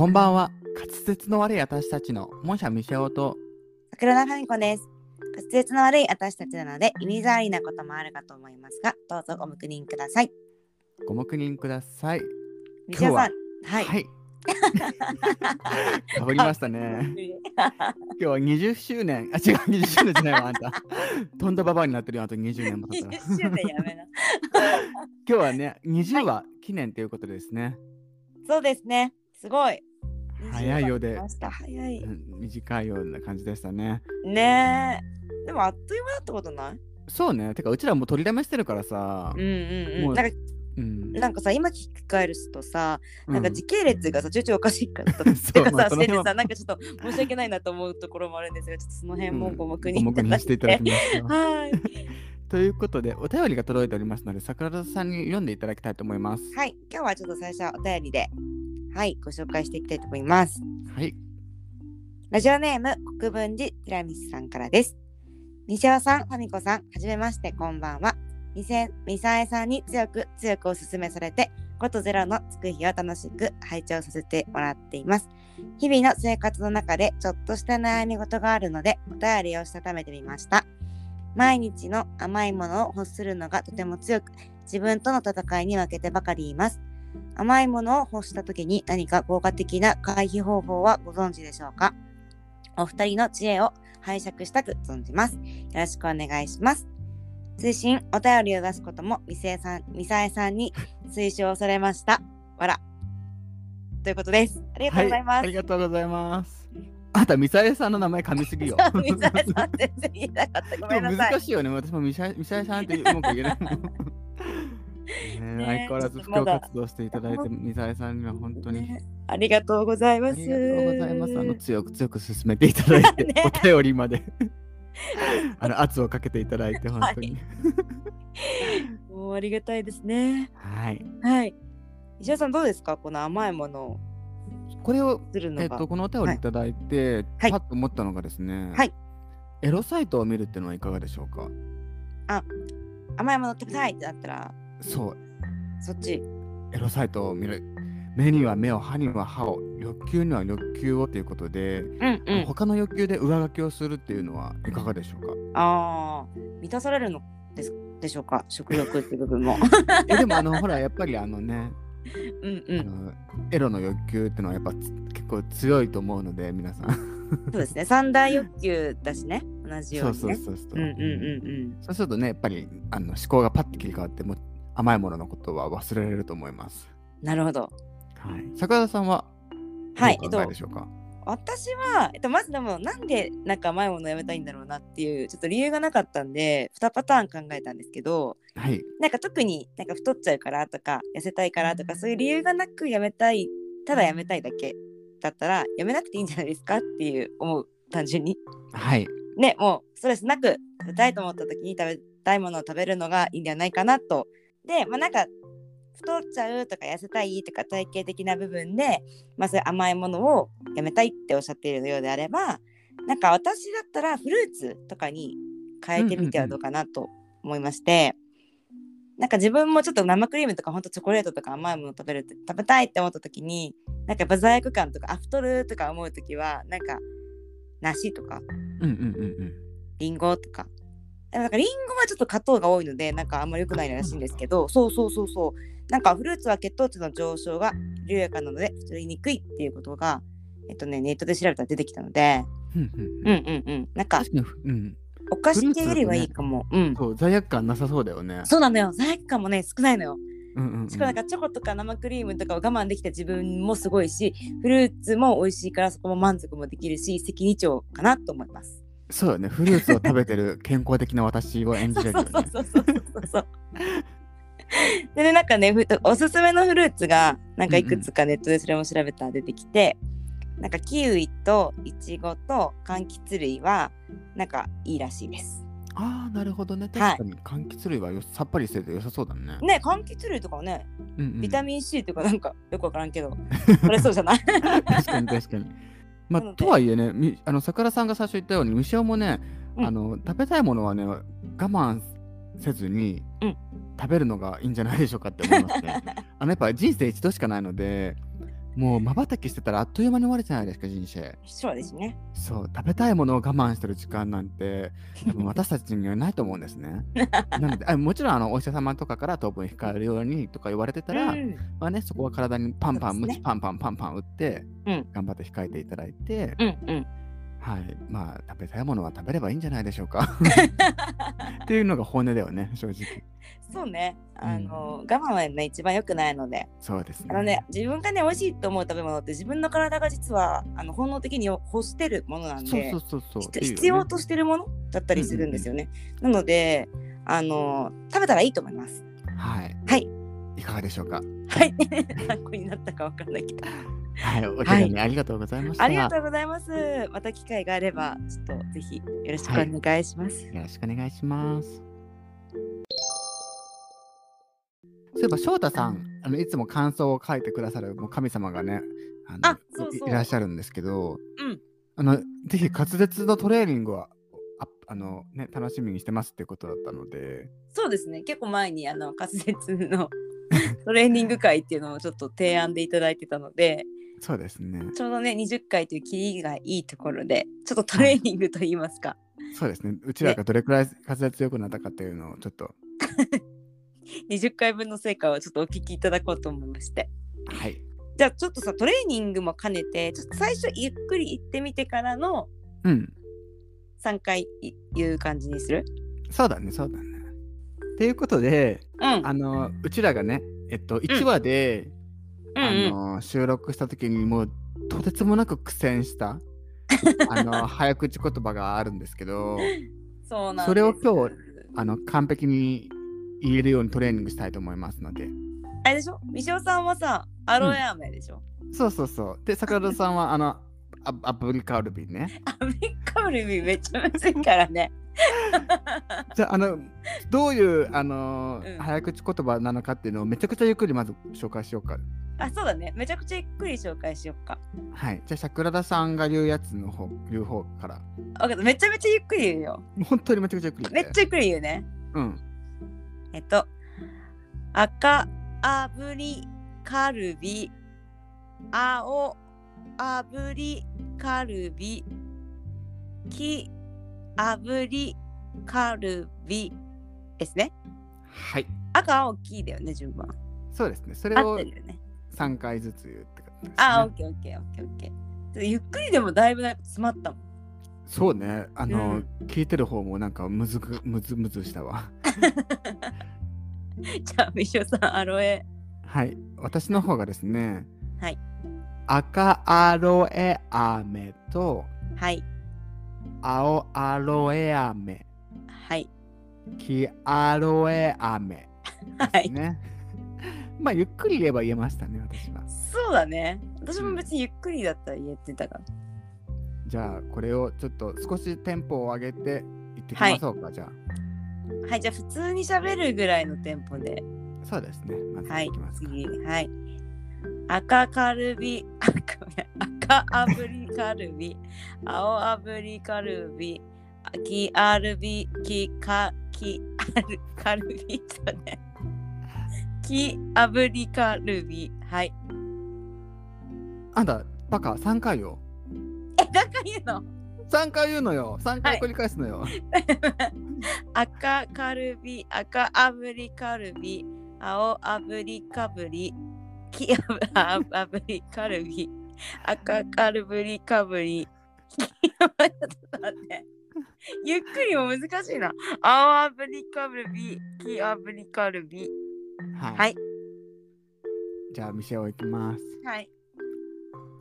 こんばんは。滑舌の悪い私たちのモンシャミシェオと桜田フミコです。滑舌の悪い私たちなので、意味障りなこともあるかと思いますが、どうぞご黙認ください。ご黙認ください。西尾さん、はい。はい。かぶりましたね。今日は20周年。あ、違う、20周年じゃないわ、あんた。とんだババアになってるよ、あと20年も経ったら。20周年やめな。今日はね、20話記念ということですね。そうですね。すごい。早いようで20話来ました早い。うん短いような感じでしたね。ねえ。でもあっという間だったことない？そうね。てか、うちらもう取りだめしてるからさうん。うんう。んなんかうん。なんかさ、今聞き返るとさ、なんかうん時系列がさ、ちょいちょいおかしいからと そうさ、まあしててさ、なんかちょっと申し訳ないなと思うところもあるんですが、ちょっとその辺もご黙認ご黙認していただきますよ。はい。ということで、お便りが届いておりますので、桜田さんに読んでいただきたいと思います。はい、今日はちょっと最初はお便りで、はい、ご紹介していきたいと思います。はい。ラジオネーム、国分寺ティラミスさんからです。西尾さん、ファミコさん、はじめまして、こんばんは。みせみさんに強く強くお勧めされて、5と0のつく日を楽しく拝聴させてもらっています。日々の生活の中でちょっとした悩み事があるので、お便りをしたためてみました。毎日の甘いものを欲するのがとても強く、自分との戦いに負けてばかりいます。甘いものを欲した時に何か効果的な回避方法はご存知でしょうか？お二人の知恵を拝借したく存じます。よろしくお願いします。通信、お便りを出すことも、みせさん、みさえさんに推奨されました。わら。ということです。ありがとうございます。ありがとうございます。あんた、ミサエさんの名前噛みすぎよ。みさえさん全然言いなかった。ごめんなさい。難しいよね。私もミサエミサエさんってうまく言えない。ねね相変わらず布教活動していただいて、ミサエさんには本当にねありがとうございます。ありがとうございます。あの強く強く進めていただいて、ねお便りまで あの圧をかけていただいて本当に。もうありがたいですね。はい。はい。石田さんどうですか？この甘いものをこれをするのが。えっとこのお便りいただいて、はいパッと思ったのがですね。はいエロサイトを見るっていうのはいかがでしょうか？甘いもの食べたいってなったら、そう。そっち。エロサイトを見る。目には目を、歯には歯を、欲求には欲求をということで、うんうん。他の欲求で上書きをするっていうのはいかがでしょうか？ああ、満たされるのですでしょうか？食欲っていう部分も。えでもあのほらやっぱりあのね、うんうん。エロの欲求っていうのはやっぱつ結構強いと思うので皆さんそうですね。三大欲求だしね。同じようそうにね。そうそうそう、うんうんうんそうするとねやっぱりあの思考がパッと切り替わってもう甘いもののことは忘れられると思います。うん。なるほど。はい。桜田さんははいどうお考えでしょうか、私は、えっと、まずでもなんでなんか甘いものをやめたいんだろうなっていうちょっと理由がなかったんで2パターン考えたんですけどはい。なんか特になんか太っちゃうからとか痩せたいからとかそういう理由がなくやめたいただやめたいだけだったらやめなくていいんじゃないですかっていう思う単純に。はい。ねもうストレスなく食べたいと思った時に食べたいものを食べるのがいいんじゃないかなとでまあなんか太っちゃうとか痩せたいとか体型的な部分で、まあ、そういう甘いものをやめたいっておっしゃっているようであればなんか私だったらフルーツとかに変えてみてはどうかなと思いまして、なんか自分もちょっと生クリームとかほんとチョコレートとか甘いもの食べる食べたいって思った時になんかやっぱ罪悪感とかあ太るとか思う時はなんか梨とかうんうんうんうんリンゴとか。なんかリンゴはちょっと果糖が多いのでなんかあんまり良くないらしいんですけどそうそうそうそうなんかフルーツは血糖値の上昇が緩やかなので太りにくいっていうことがえっとねネットで調べたら出てきたので。うんうんううん。なんかうん、お菓子系よりはいいかも、うん。そう罪悪感なさそうだよね。そうなのよ。罪悪感もね少ないのよ。うんうんうん。しかもなんかチョコとか生クリームとかを我慢できた自分もすごいしフルーツも美味しいからそこも満足もできるし責任長かなと思いますそうよね。フルーツを食べてる健康的な私を演じるよね。そうそうそうそうそうでねなんかねふおすすめのフルーツがなんかいくつかネットでそれも調べたら出てきて、なんかキウイとイチゴと柑橘類はなんかいいらしいです。ああなるほどね。はい。確かに。柑橘類はよさっぱりしてて良さそうだね。ね柑橘類とかはねうんうん。ビタミン C とかなんかよくわからんけど それそうじゃない？確かに確かに。まあ、とはいえね、みあの桜さんが最初言ったように、虫尾もね、うんあの食べたいものはね、我慢せずに、うん食べるのがいいんじゃないでしょうかって思いますね。あのやっぱ人生一度しかないので、もう瞬きしてたらあっという間に終わるじゃないですか人生そうですね。そう食べたいものを我慢してる時間なんて 多分私たちにはないと思うんですね なのであもちろんあのお医者様とかから糖分控えるようにとか言われてたら、うんまあね、そこは体にパンパン、ねムチパンパンパンパン打って、うん頑張って控えていただいて、うんうん。はい、まあ食べたいものは食べればいいんじゃないでしょうか。っていうのが本音だよね、正直。そうね。あの、我慢はね一番良くないので。そうですね。あのね、自分がね、美味しいと思う食べ物って自分の体が実はあの本能的に欲してるものなんで、そうそうそうそう。必要としてるものだったりするんですよね。なので、あの、食べたらいいと思います。はい。はい。いかがでしょうか？はい。参考になったかわかんないけど。はい、お手紙ありがとうございました。ありがとうございます。また機会があれば、ちょっとぜひよろしくお願いします。よろしくお願いします。そういえば翔太さん、あのいつも感想を書いてくださるもう神様がね、あのいいらっしゃるんですけど、うんあのぜひ滑舌のトレーニングはああのね楽しみにしてますってことだったので、そうですね。結構前にあの滑舌の トレーニング会っていうのをちょっと提案でいただいてたので、そうですね。ちょうどね20回という切りがいいところで、ちょっとトレーニングと言いますか、そうですね。うちらがどれくらい滑舌良くなったかっていうのをちょっと、20回分の成果をちょっとお聞きいただこうと思いまして。はい。じゃあちょっとさトレーニングも兼ねて、ちょっと最初ゆっくり行ってみてからのうん。3回い言う感じにする？そうだね、そうだね。ということで、うん。あのうちらがね、えっと、1話で、うんうんあの収録した時にもうとてつもなく苦戦した あの早口言葉があるんですけどそうなんですそれを今日あの完璧に言えるようにトレーニングしたいと思いますので。あれでしょ？みしおさんはさ、アロエ飴でしょ、そうそうそう。で桜田さんはあのアアプリカルビね。アメリカルビ？めっちゃむずいからね。じゃああのどういうあの、うん。早口言葉なのかっていうのをめちゃくちゃゆっくりまず紹介しようか。あ、そうだね。めちゃくちゃゆっくり紹介しよっか。はい。じゃあ桜田さんが言うやつの方言う方から。わかった。めちゃめちゃゆっくり言うよ。本当にめちゃくちゃゆっくり言めっちゃゆっくり言うね。うんえっと、赤炙りカルビ、青炙りカルビ、黄炙りカルビですね。はい赤、青、黄だよね、順番。そうですねそれ合をってるよね。3回ずつ言うってことです、ね。あ、オッケーオッケーオッケーオッケー。ゆっくりでもだいぶなんか詰まったもん。そうね。あの、うん聞いてる方もなんかむずくむずむずしたわ。じゃあ、みしおさん、アロエ。はい。私の方がですね。はい。赤アロエ飴とはい。青アロエ飴、はい。黄アロエ飴はい。ですね。まあゆっくり言えば言えましたね、私は。そうだね。私も別にゆっくりだったら言えてたから。じゃあこれをちょっと少しテンポを上げていってきましょうか、じゃはい、じゃあ普通に喋るぐらいのテンポで。あ。そうですね。まずはいいきます、か。次。はい。赤カルビ、あごめん赤炙りカルビ、青炙りカルビ、黄アルビ、黄か、黄アルカルビ、そうね。黄炙りカルビ、はい。あんた、バカ、3回よ。え、なんか言うの？3回言うのよ。3回繰り返すのよ。赤カルビ、赤炙りカルビ、青炙りカブリ、黄炙りカルビ、赤カルブリカブリ。ちょっと待って。ゆっくりも難しいな。青炙りカルビ、黄炙りカルビ。はい。はい。じゃあ、店を行きます。はい。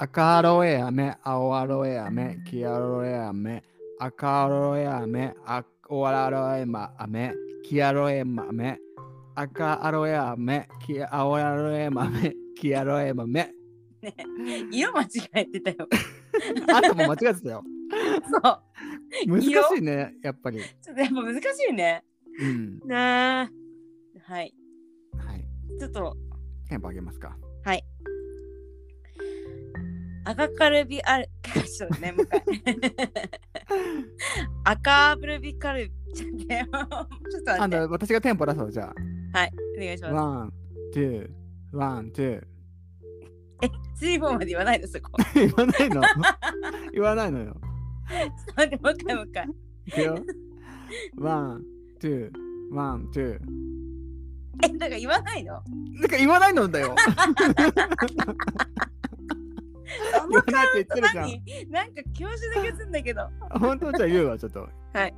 赤アロエ飴、青アロエ飴、黄アロエ飴、赤アロエ飴、青アロエ飴、黄アロエ飴、赤アロエ飴、黄青アロエ飴、黄アロエ飴。ね、色間違えてたよ。あんたも間違えてたよ。そう。難しいね、やっぱり。ちょっとやっぱ難しいね。うん。なあ。はい。はい。ちょっとテンポ上げますか。はい。赤カルビある、ちょっとね、もう一回。赤ブルビカルビ、ちょっと待ってちょっとあ待って。んた、私がテンポ出そう、じゃはい、お願いしあ。ます。 one, two, one, two.スリーフォーまで言わないでそこ。言わないの？言わないのよ。待って、もう一回もう一回。いくよ。 one, two, one, two.え、だから言わないの？なんか言わないのだよ。その言わないって言ってるじゃん。何なんか教師だけすんだけど。本当じゃあ言うわ、ちょっと。はい。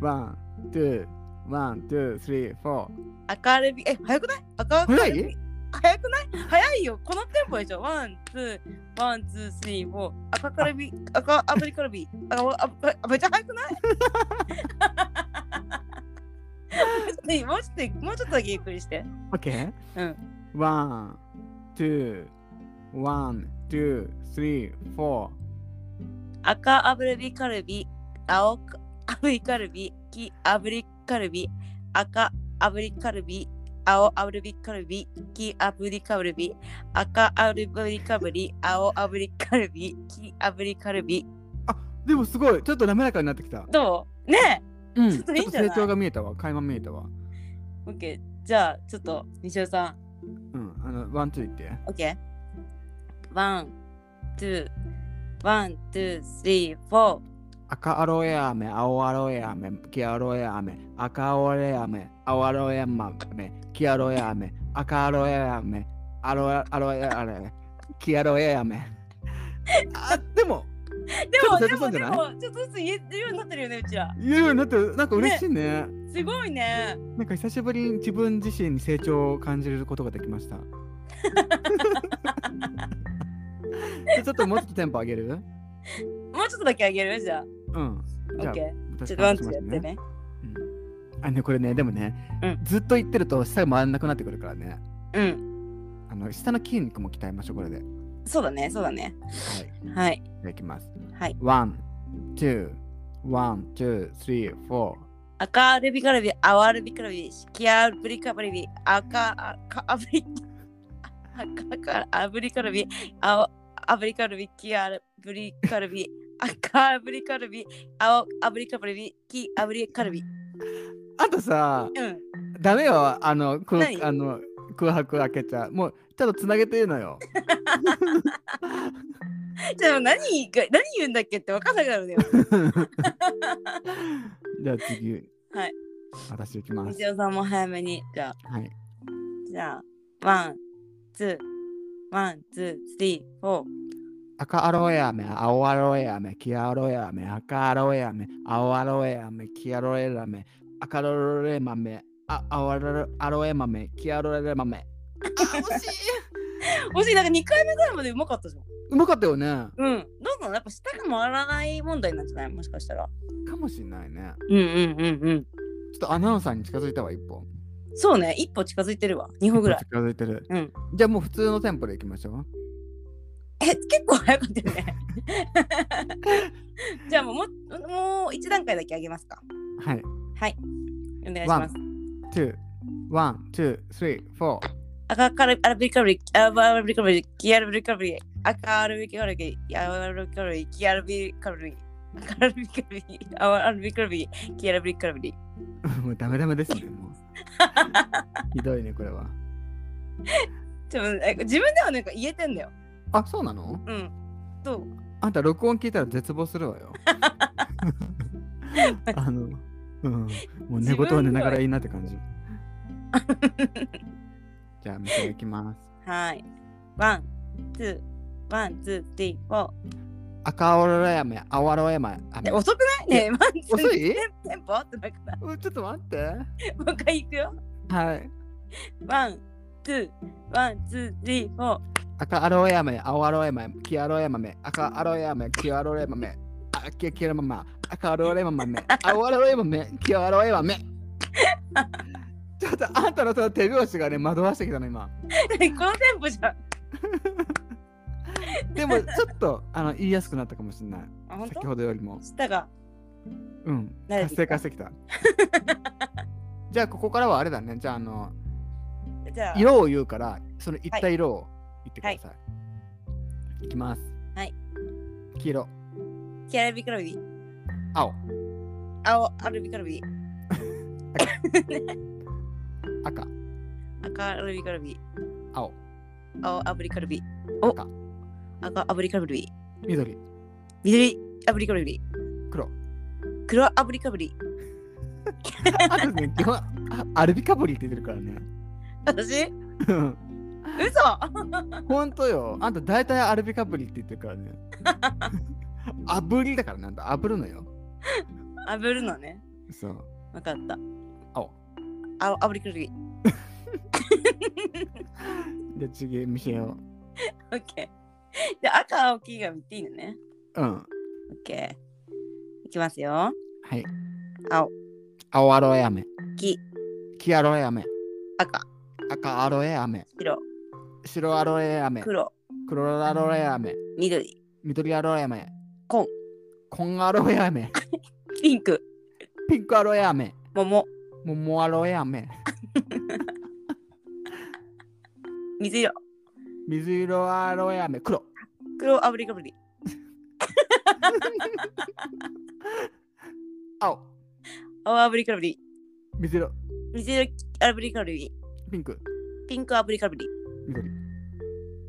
one, two, one, two, three, four.赤アブリ、え、早くない？赤早い？ルビ？早くない？早いよ。このテンポでしょ。 one, two one, two, three, four. 赤アブリカルビ、赤アブリカルビ。あ、あ、あ、あめっちゃ早くない？もうちょっと、もうちょっとだけゆっくりして。オッケーうん。 one, two, one, two, three, four.赤アブリカルビ、青アブリカルビ、黄アブリカルビ、赤アブリカルビ、青アブリカルビ、黄アブリカルビ、赤アブリカルビ、青アブリカルビ、黄アブリカルビ。でもすごい、ちょっと滑らかになってきた。どう？ね？うん、ちょっといいんじゃない？成長が見えたわ、垣間見えたわ。え。オッケー。じゃあ、ちょっと、西尾さん。うん、あの、 one, two 言って。オッケー。 one, two, one, two, three, four.赤アロエ飴、青アロエ飴、黄アロエ飴、赤アロエ飴、青アロエ飴、黄アロエ飴、赤アロエ飴、アロエアロエ飴、黄アロエ飴。あ、でも、でも、ちょっとずつ言えるようになってるよね、うちら。言うようになってる、なんか嬉しいね。すごいね。なんか久しぶりに自分自身に成長を感じることができました。でちょっともうちょっとテンポ上げる？もうちょっとだけあげる？じゃあ。うん。じゃあオッケー。私ちょっとワンツーやってね。うん。あね、これね、でもね、うんずっと言ってると下が回らなくなってくるからね。うん。あの下の筋肉も鍛えましょう、これで。はい。そうだね、そうだね。じはい。ゃあいきます。はい。one, two, one, two, three, four. 赤ルビカルビ、青ルビカルビ、キアブリカブリビ、赤赤アブリ 赤アブリカルビ、青アブリカルビ、キアブリカルビ、赤アブリカルビ、青アブリカルビ、黄アブリカルビ。あとさ、うん。ダメよ、あの、く何？あの空白開けちゃう。もう、ちょっとつなげて言うのよ。じゃあ何が何言うんだっけって分かんなくなるのよ。じゃあ次。はい。私行きます。西尾さんも早めに。じゃあ、はい。じゃあ、 one, two, one, two, three, four.赤アロエ飴、青アロエ飴、黄アロエ飴、赤アロエ飴、青アロエ飴、黄アロエ飴、赤アロエ豆、あ青アロアロエ豆、黄アロエ豆。あ、惜しい もしなんか2回目ぐらいまでうまかったじゃん。うまかったよね。うん。どんどんやっぱ舌が回らない問題なんじゃない？もしかしたら。かもしんないね。うんうんうんうん。ちょっとアナウンサーに近づいたわ、一歩。そうね、一歩近づいてるわ。2歩ぐらい。近づいてる。うん。じゃあもう普通のテンポでいきましょう。え、結構早かったよね。じゃあもう、もうもう一段階だけ上げますか。はい。はい。お願いします。two, one, two, three, four. 赤カルアラビカルビ、アラビカルビ、キアラビカルビ、赤アラビカルビ、アラビカルビ、キアラビカルビ、赤アラビカルビ、アラビカルビ、キアラビカルビ。もうダメダメですね、もう。ひどいね、これは。ちょなんか自分ではなんか言えてんだよ。あ、そうなの？うん。どう？あんた録音聞いたら絶望するわよ。あの、うん、もう寝言は寝ながら言いなって感じ。じゃあ、店行きます。はい。 one, two, one, two, three, four.赤アロエ飴、青アロエ遅くない？ね遅い？テンポってなくなちょっと待って。もう一回いくよ。はい。 one, two, one, two, three, four.赤アロエ飴、青アロエ飴、黄アロエ飴、赤アロエ飴、黄アロエ飴、あ、黄黄アロエ飴、赤アロエ飴、青アロエ飴、黄アロエ飴。ちょっとあんたのその手拍子がね、惑わしてきたの今。このテンポじゃん。でもちょっとあの言いやすくなったかもしれない。あ、本先当ほどよりも。舌が。うん。活慣れてきた性化してきた。じゃあここからはあれだね。じゃああの、じゃあ、色を言うから、その言った色を言ってください。い、きます。はい。黄色、キャラビカルビ、青、青、アルビカルビ、赤、赤アルビカルビ、青、青炙りカルビ。お赤赤炙りカルビ。緑緑炙りカルビ。黒黒炙りカルビ。あとね基本あアルビカブリって言ってるからね私？うん嘘？ほんとよあんた大体アルビカブリって言ってるからね炙りだからなんだ炙るのよ炙るのね。そうわかった。青青炙りカルビ。じゃあ次見せよ オッケー。で、赤、青、黄が見ていいのね。ううん。オッケー。いきますよ。はい。青、青アロエ飴。黄、黄アロエ飴。赤、赤アロエ飴。白、白アロエ飴。黒、黒アロエ飴。緑、緑アロエ飴。紺、紺アロエ飴。ピンク、ピンクアロエ飴。桃、桃アロエ飴。水色、水色アロエ飴黒黒炙りカルビ。青青炙りカルビ。水色水色炙りカルビ。ピンクピンク炙りカルビ。緑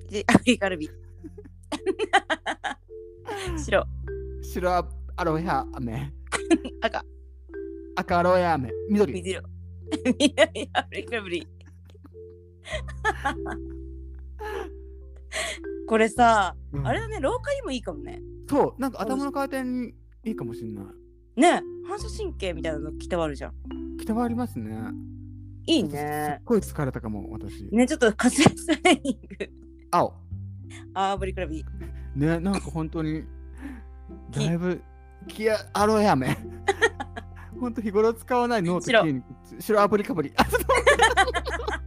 で炙りカルビ。白、白アロエ飴 赤、赤アロエ飴緑水色。緑炙りカルビ。これさ、うんあれだね、廊下にもいいかもね。そうなんか頭の回転にいいかもしんないね反射神経みたいなのきたわるじゃん。北はありますねいいすっね。ごい疲れたかも私ね、ちょっと滑舌トレーニング。青あー、ブリクラビ。ねなんか本当にき だいぶキアアロエ飴本当日頃使わないノート白アプリかぶり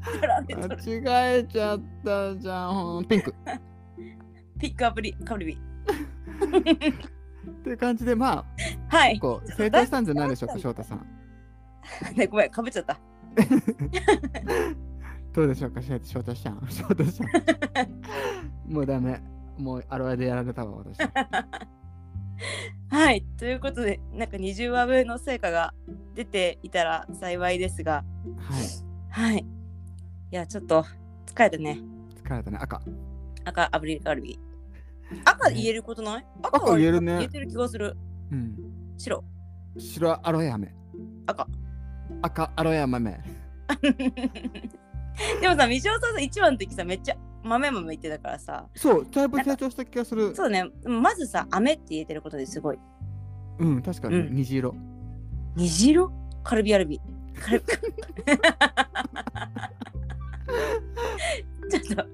あちょっピンクラビと間違えちゃったじゃん。ピンク。ピックアプリカブリビ。っていう感じでまあはい。こう成長したんじゃないでしょうか翔太さん。ね、ごめん、かぶっちゃった。どうでしょうか翔太さん。翔太さん。もうダメ。もうアロエでやられたわ私。はい。ということで、なんか20話分の成果が出ていたら幸いですが、はい。はい。いや、ちょっと疲れたね。疲れたね。赤。赤、アブリカルビ。赤言えることない？赤は赤言えるね。言えてる気がする。うん。白、白アロエ飴。赤。赤アロエ飴。でもさ、みしおさんさ、1話の時さ、めっちゃ豆豆言ってたからさ、そうだいぶ成長した気がする。そうね、まずさ、飴って言えてることですごい。うん確かに、うん。虹色。虹色？カルビアルビ。カルビ ちょっと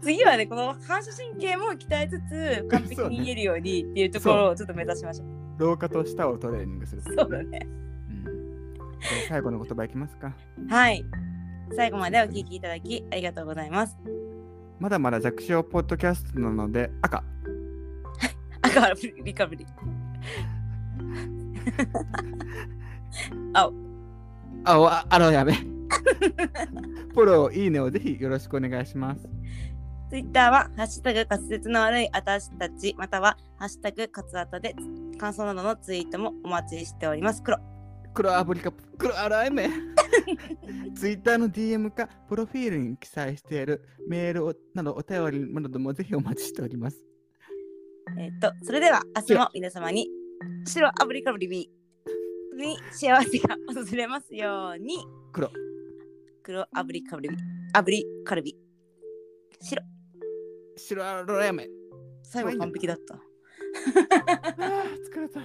次はねこの反射神経も鍛えつつ完璧に言えるようにっていうところをちょっと目指しましょう。廊下と下をトレーニングするそうだね。うん、最後の言葉いきますかはい。最後までお聞きいただきありがとうございます。まだまだ弱小ポッドキャストなので赤赤はリカブリ。青。青あアロエ飴フォローいいねをぜひよろしくお願いします。ツイッターは、ハッシュタグ滑舌の悪い私たち、または、ハッシュタグカツアタで感想などのツイートもお待ちしております。黒。黒アブリカ黒アロエ飴ツイッターの DM かプロフィールに記載しているメールをなどお便りなどもぜひお待ちしております。えっと、それでは明日も皆様に白アブリカブリビに幸せが訪れますように。黒黒アブリカブリビアブリカルビ。白。白アロエ飴最後完璧だった。疲れた